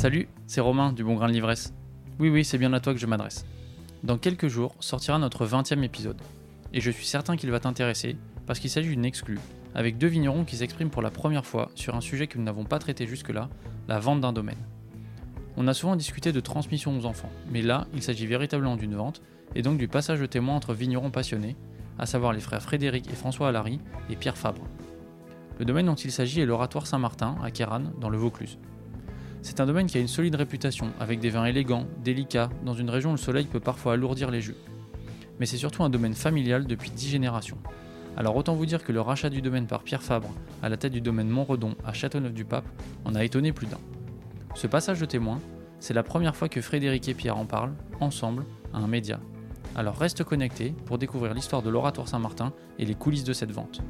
Salut, c'est Romain du Bon Grain de l'Ivresse. Oui, oui, c'est bien à toi que je m'adresse. Dans quelques jours sortira notre 20e épisode. Et je suis certain qu'il va t'intéresser parce qu'il s'agit d'une exclue, avec deux vignerons qui s'expriment pour la première fois sur un sujet que nous n'avons pas traité jusque-là, la vente d'un domaine. On a souvent discuté de transmission aux enfants, mais là, il s'agit véritablement d'une vente et donc du passage de témoin entre vignerons passionnés, à savoir les frères Frédéric et François Allary et Pierre Fabre. Le domaine dont il s'agit est l'Oratoire Saint-Martin à Kéran, dans le Vaucluse. C'est un domaine qui a une solide réputation, avec des vins élégants, délicats, dans une région où le soleil peut parfois alourdir les jus. Mais c'est surtout un domaine familial depuis dix générations. Alors autant vous dire que le rachat du domaine par Pierre Fabre, à la tête du domaine Montredon à Châteauneuf-du-Pape, en a étonné plus d'un. Ce passage de témoin, c'est la première fois que Frédéric et Pierre en parlent, ensemble, à un média. Alors reste connecté pour découvrir l'histoire de l'Oratoire Saint-Martin et les coulisses de cette vente.